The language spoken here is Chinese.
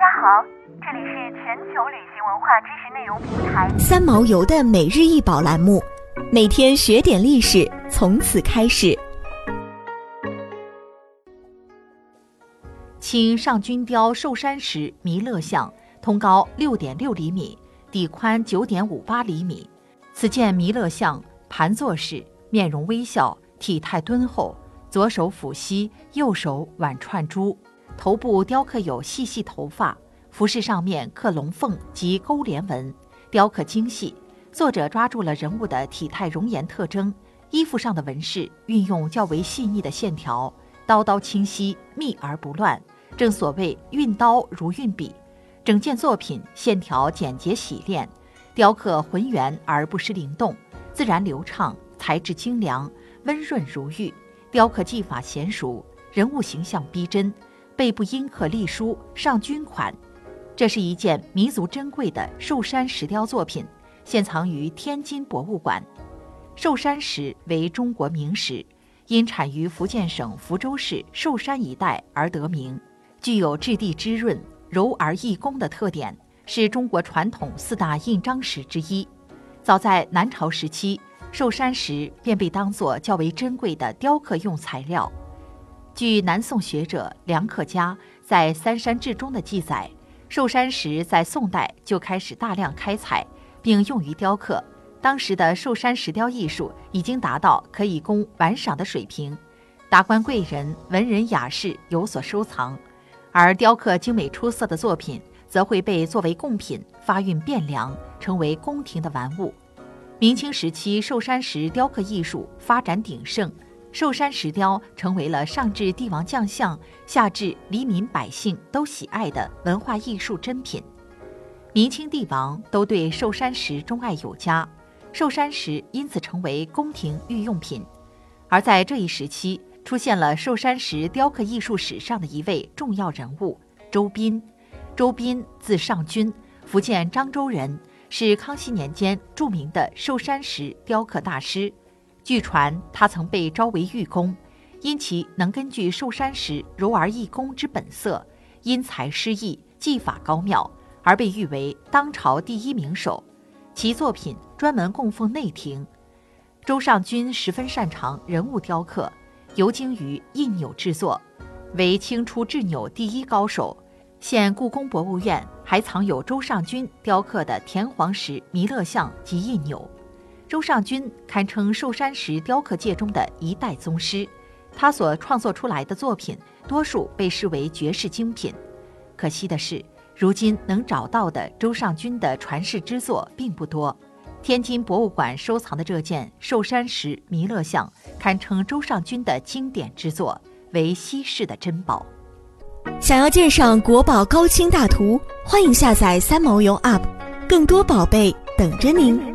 大家好，这里是全球旅行文化知识内容平台三毛游的每日一宝栏目，每天学点历史，从此开始。清上君雕寿山石弥勒像，通高六点六厘米，底宽九点五八厘米。此件弥勒像盘坐式，面容微笑，体态敦厚，左手抚膝，右手挽串珠。头部雕刻有细细头发，服饰上面刻龙凤及勾连纹，雕刻精细。作者抓住了人物的体态容颜特征，衣服上的纹饰运用较为细腻的线条，刀刀清晰，密而不乱，正所谓运刀如运笔。整件作品线条简洁洗练，雕刻浑圆而不失灵动，自然流畅，材质精良，温润如玉。雕刻技法娴熟，人物形象逼真。背部阴刻隶书“上君款”，这是一件弥足珍贵的寿山石雕作品，现藏于天津博物馆。寿山石为中国名石，因产于福建省福州市寿山一带而得名，具有质地滋润、柔而易工的特点，是中国传统四大印章石之一。早在南朝时期，寿山石便被当作较为珍贵的雕刻用材料。据南宋学者梁克家在《三山志》中的记载，寿山石在宋代就开始大量开采，并用于雕刻。当时的寿山石雕艺术已经达到可以供玩赏的水平，达官贵人、文人雅士有所收藏，而雕刻精美出色的作品则会被作为贡品发运汴梁，成为宫廷的玩物。明清时期，寿山石雕刻艺术发展鼎盛。寿山石雕成为了上至帝王将相，下至黎民百姓都喜爱的文化艺术珍品。明清帝王都对寿山石钟爱有加，寿山石因此成为宫廷御用品。而在这一时期，出现了寿山石雕刻艺术史上的一位重要人物——周斌。周斌字尚君，福建漳州人，是康熙年间著名的寿山石雕刻大师。据传，他曾被招为御工，因其能根据寿山石柔而易工之本色，因材施艺，技法高妙，而被誉为当朝第一名手。其作品专门供奉内廷。周尚君十分擅长人物雕刻，尤精于印钮制作，为清初制钮第一高手。现故宫博物院还藏有周尚君雕刻的田黄石弥勒像及印钮。周尚君堪称寿山石雕刻界中的一代宗师，他所创作出来的作品多数被视为绝世精品。可惜的是，如今能找到的周尚君的传世之作并不多。天津博物馆收藏的这件寿山石弥勒像，堪称周尚君的经典之作，为稀世的珍宝。想要鉴赏国宝高清大图，欢迎下载三毛游 App，更多宝贝等着您。